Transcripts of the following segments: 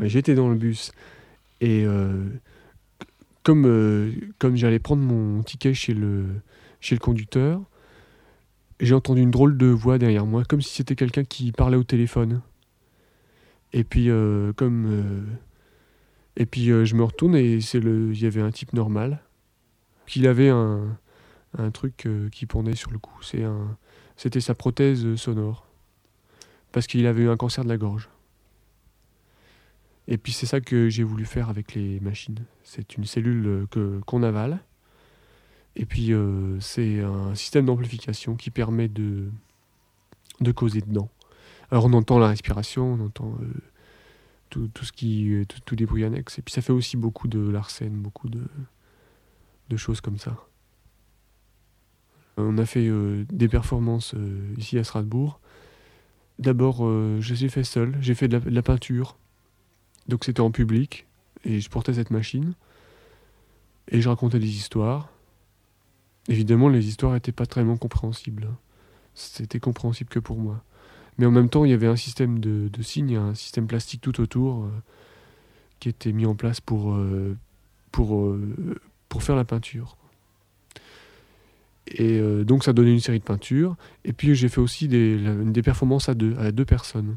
J'étais dans le bus et euh, comme, euh, comme j'allais prendre mon ticket chez le, chez le conducteur, j'ai entendu une drôle de voix derrière moi, comme si c'était quelqu'un qui parlait au téléphone. Et puis, euh, comme. et puis, je me retourne et il y avait un type normal. Qu'il avait un, un truc qui pendait sur le cou. C'était sa prothèse sonore. Parce qu'il avait eu un cancer de la gorge. Et puis c'est ça que j'ai voulu faire avec les machines. C'est une cellule que, qu'on avale. Et puis euh, c'est un système d'amplification qui permet de, de causer dedans. Alors on entend la respiration, on entend euh, tout, tout, ce qui, tout, tout des bruits annexes. Et puis ça fait aussi beaucoup de l'arsène, beaucoup de, de choses comme ça. On a fait euh, des performances ici à Strasbourg. D'abord, je les ai fait seul. J'ai fait de la peinture donc c'était en public, et je portais cette machine, et je racontais des histoires. Évidemment, les histoires n'étaient pas très compréhensibles. Hein. C'était compréhensible que pour moi. Mais en même temps, il y avait un système de, signes, un système plastique tout autour, euh, qui était mis en place pour, euh, euh, faire la peinture. Et donc ça donnait une série de peintures. Et puis j'ai fait aussi des, des performances à deux, à deux personnes.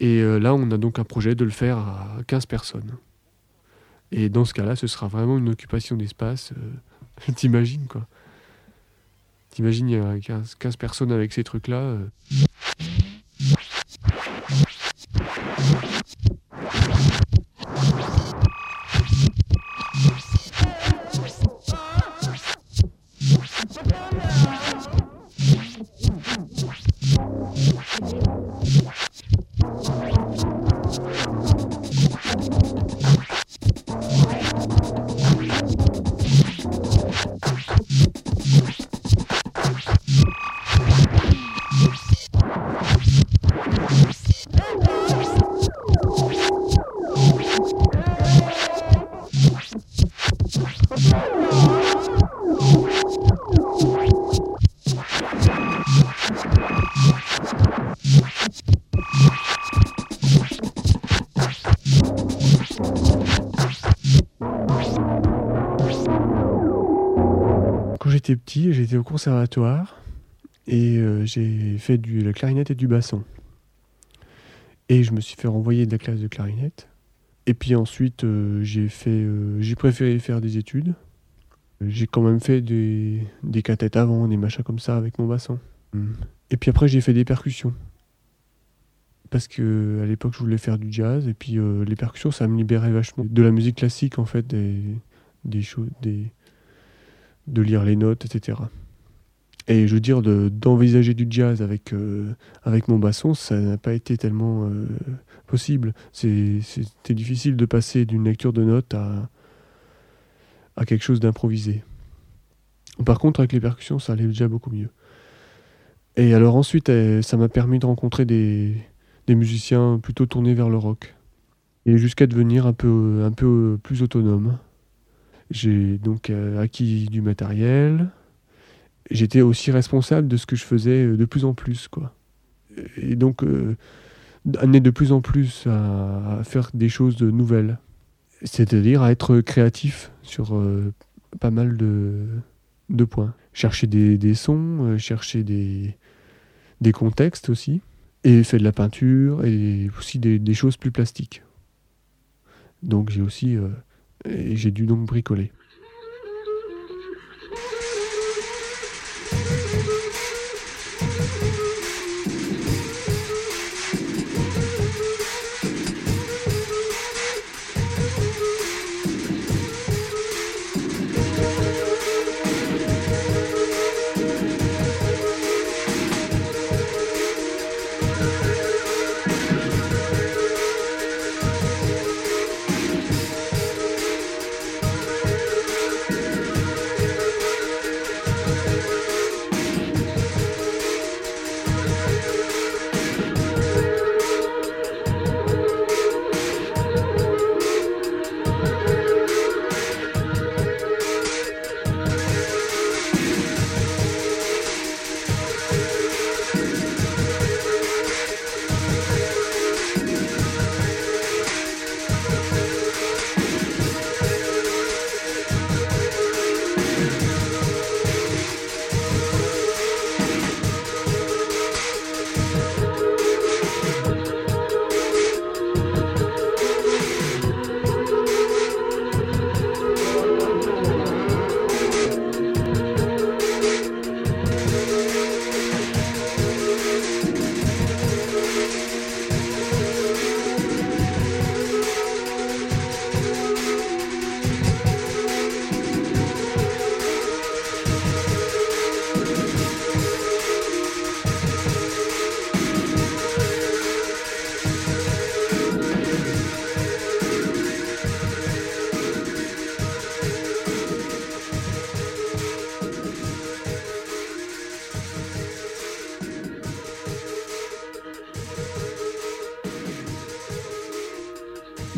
Et euh, là, on a donc un projet de le faire à 15 personnes. Et dans ce cas-là, ce sera vraiment une occupation d'espace. Euh, t'imagines, quoi. T'imagines, il y a 15, 15, personnes avec ces trucs-là. Euh. Petit, j'étais au conservatoire et euh, j'ai fait du, la clarinette et du basson. Et je me suis fait renvoyer de la classe de clarinette. Et puis ensuite, euh, j'ai fait, euh, j'ai préféré faire des études. J'ai quand même fait des, des catettes avant, des machins comme ça avec mon basson. Et puis après, j'ai fait des percussions. Parce que l'époque, je voulais faire du jazz. Et puis les percussions, ça me libérait vachement de la musique classique, en fait, des, des choses, des, de lire les notes, etc. Et je veux dire, d'envisager du jazz avec, euh, avec mon basson, ça n'a pas été tellement euh, possible. C'était difficile de passer d'une lecture de notes à, quelque chose d'improvisé. Par contre, avec les percussions, ça allait déjà beaucoup mieux. Et alors ensuite, eh, ça m'a permis de rencontrer des, des musiciens plutôt tournés vers le rock. Et jusqu'à devenir un peu, un peu plus autonome. J'ai donc euh, acquis du matériel. J'étais aussi responsable de ce que je faisais euh, de plus en plus, quoi. Et donc, euh, amener de plus en plus à, faire des choses nouvelles. C'est-à-dire à être créatif sur pas mal de, points. Chercher des, sons, chercher des, des contextes aussi. Et faire de la peinture et aussi des choses plus plastiques. Donc j'ai aussi et j'ai dû donc bricoler.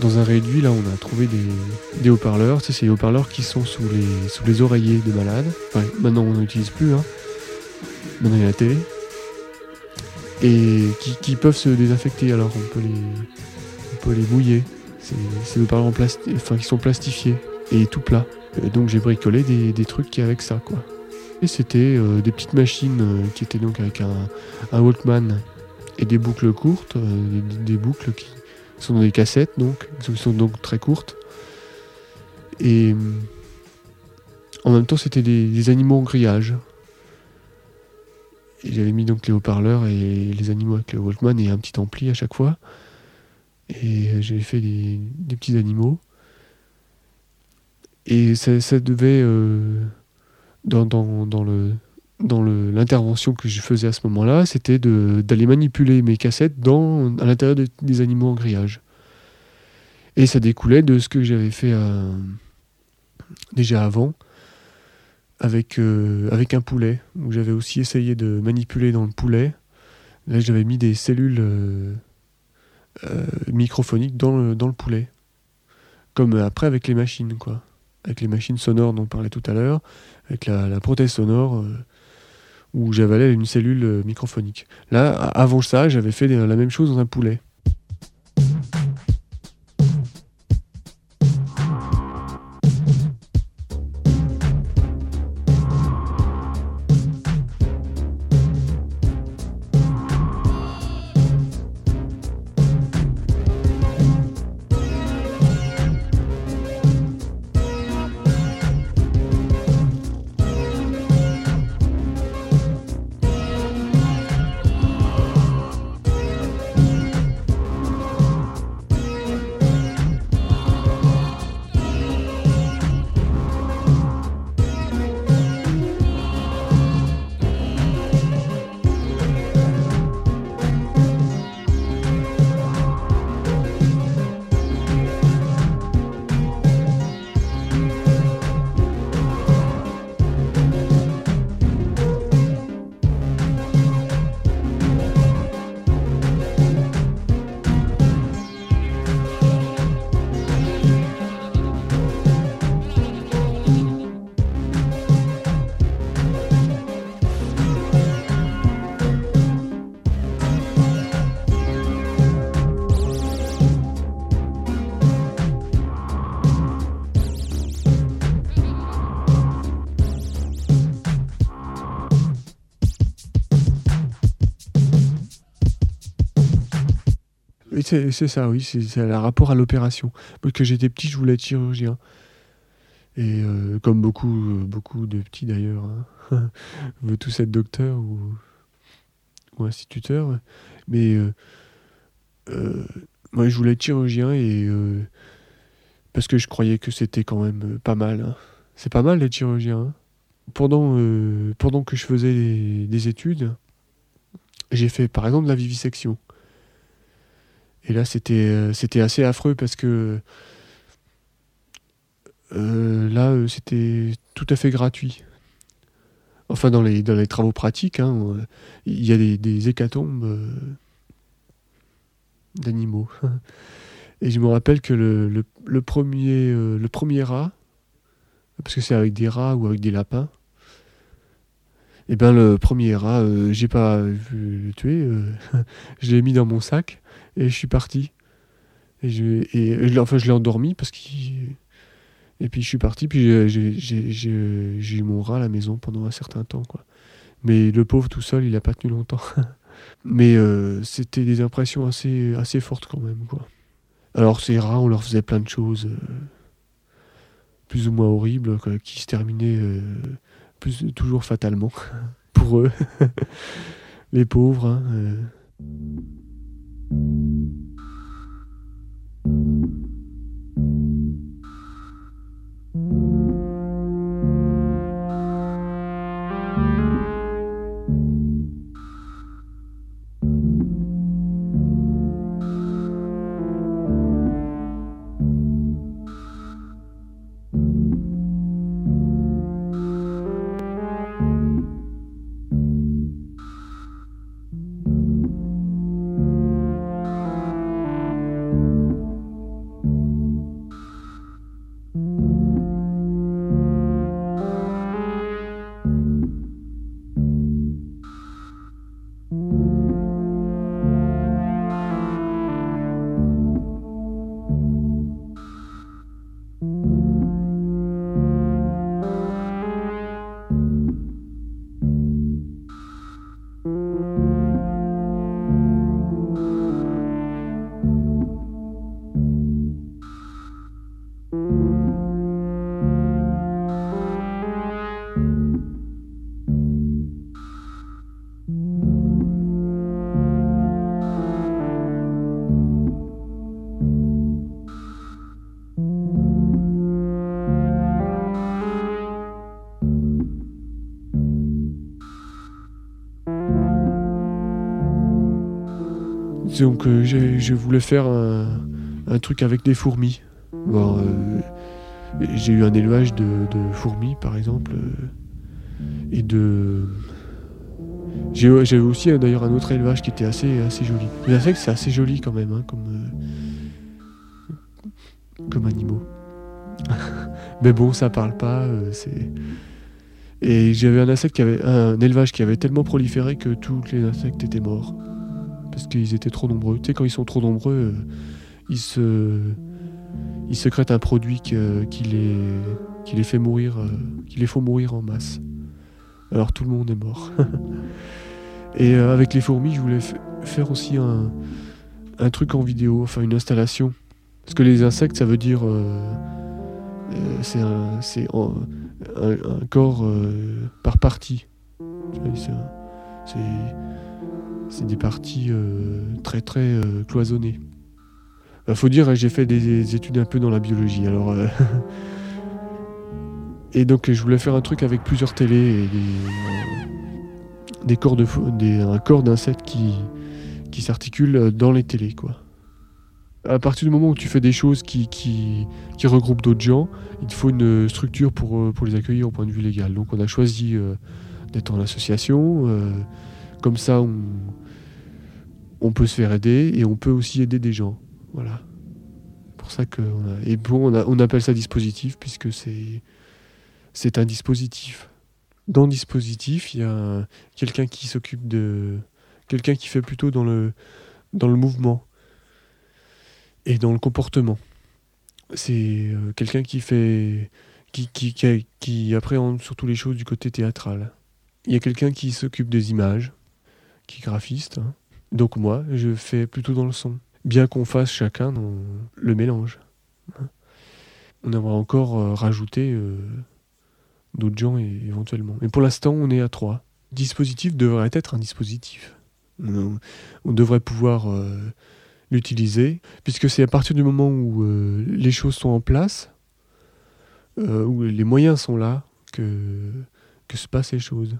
Dans un réduit, là, on a trouvé des, des haut-parleurs. C'est les haut-parleurs qui sont sous les, sous les oreillers de malades. Maintenant, on n'utilise plus. Hein. Maintenant, il y a la télé. Et qui, peuvent se désinfecter. Alors, on peut les, on peut les mouiller. C'est des haut-parleurs en plasti- enfin, qui sont plastifiés et tout plats. Et donc, j'ai bricolé des, des trucs qui avec ça, quoi. Et c'était euh, des petites machines euh, qui étaient donc avec un, Walkman et des boucles courtes, euh, des, des boucles qui sont dans des cassettes, donc, qui sont donc très courtes. Et hum, en même temps, c'était des, animaux en grillage. Et j'avais mis donc les haut-parleurs et les animaux avec le Walkman et un petit ampli à chaque fois. Et euh, j'avais fait des, des petits animaux. Et ça, ça devait, euh, dans, dans, dans le dans l'intervention que je faisais à ce moment-là, c'était d'aller manipuler mes cassettes dans, à l'intérieur de- des animaux en grillage. Et ça découlait de ce que j'avais fait euh, déjà avant avec, euh, avec un poulet, où j'avais aussi essayé de manipuler dans le poulet. Là, j'avais mis des cellules euh, microphoniques dans le, dans le poulet. Comme après avec les machines, quoi. Avec les machines sonores dont on parlait tout à l'heure, avec la, prothèse sonore. Où j'avalais une cellule euh, microphonique. Là, avant ça, j'avais fait la même chose dans un poulet. C'est ça, oui, c'est le rapport à l'opération. Parce que j'étais petit, je voulais être chirurgien. Et euh, comme beaucoup, euh, beaucoup de petits d'ailleurs, hein, veut tous être docteur ou, instituteur. Mais euh, moi, je voulais être chirurgien parce que je croyais que c'était quand même pas mal. hein. C'est pas mal d'être chirurgien. hein. Pendant, que je faisais des, des études, j'ai fait par exemple la vivisection. Et là, c'était euh, c'était assez affreux parce que euh, là, euh, c'était tout à fait gratuit. Enfin, dans les, dans les travaux pratiques, hein, il y a des, des hécatombes d'animaux. Et je me rappelle que le, le, le premier, le premier rat, parce que c'est avec des rats ou avec des lapins, et ben le premier rat, euh, j'ai pas vu le tuer, euh, je l'ai mis dans mon sac et je suis parti. Et je, enfin, je l'ai endormi parce qu'il. Et puis je suis parti, puis j'ai- eu mon rat à la maison pendant un certain temps. Quoi. Mais le pauvre tout seul, il a pas tenu longtemps. Mais euh, c'était des impressions assez, assez fortes quand même. Quoi. Alors ces rats, on leur faisait plein de choses euh, plus ou moins horribles qui se terminaient plus, toujours fatalement pour eux. Les pauvres. hein, euh. Donc euh, je voulais faire un, truc avec des fourmis. Euh, j'ai eu un élevage de, fourmis par exemple euh, et de j'avais aussi d'ailleurs un autre élevage qui était assez assez joli. Les insectes c'est assez joli quand même hein, comme comme animaux. Mais bon ça parle pas et j'avais un insecte qui avait un élevage qui avait tellement proliféré que tous les insectes étaient morts parce qu'ils étaient trop nombreux. Tu sais quand ils sont trop nombreux euh, ils se ils sécrètent un produit qui, les, qui les fait mourir, euh, qui les font mourir en masse. Alors tout le monde est mort. Et euh, avec les fourmis, je voulais faire aussi un, un truc en vidéo, enfin une installation. Parce que les insectes, ça veut dire. c'est un, un, un corps par partie. C'est C'est des parties euh, très très euh, cloisonnées. Il faut dire, j'ai fait des études un peu dans la biologie. Alors, euh, et donc, je voulais faire un truc avec plusieurs télés et des, euh, des corps de, un corps d'insectes qui, qui s'articule dans les télés, quoi. À partir du moment où tu fais des choses qui, qui, regroupent d'autres gens, il te faut une structure pour, euh, pour les accueillir au point de vue légal. Donc, on a choisi euh, d'être en association. euh, comme ça, on, on peut se faire aider et on peut aussi aider des gens. Voilà. Pour ça que on a... et bon, on, appelle ça dispositif puisque c'est c'est un dispositif. Dans dispositif, il y a un- quelqu'un qui s'occupe de quelqu'un qui fait plutôt dans le dans le mouvement et dans le comportement. C'est euh, quelqu'un qui fait qui, qui, qui appréhende surtout les choses du côté théâtral. Il y a quelqu'un qui s'occupe des images, qui est graphiste. hein. Donc moi, je fais plutôt dans le son bien qu'on fasse chacun le mélange. hein. On aimerait encore euh, rajouter euh, d'autres gens éventuellement. Mais pour l'instant, on est à trois. Dispositif devrait être un dispositif. On, devrait pouvoir euh, l'utiliser, puisque c'est à partir du moment où les choses sont en place, où les moyens sont là, que se passent les choses.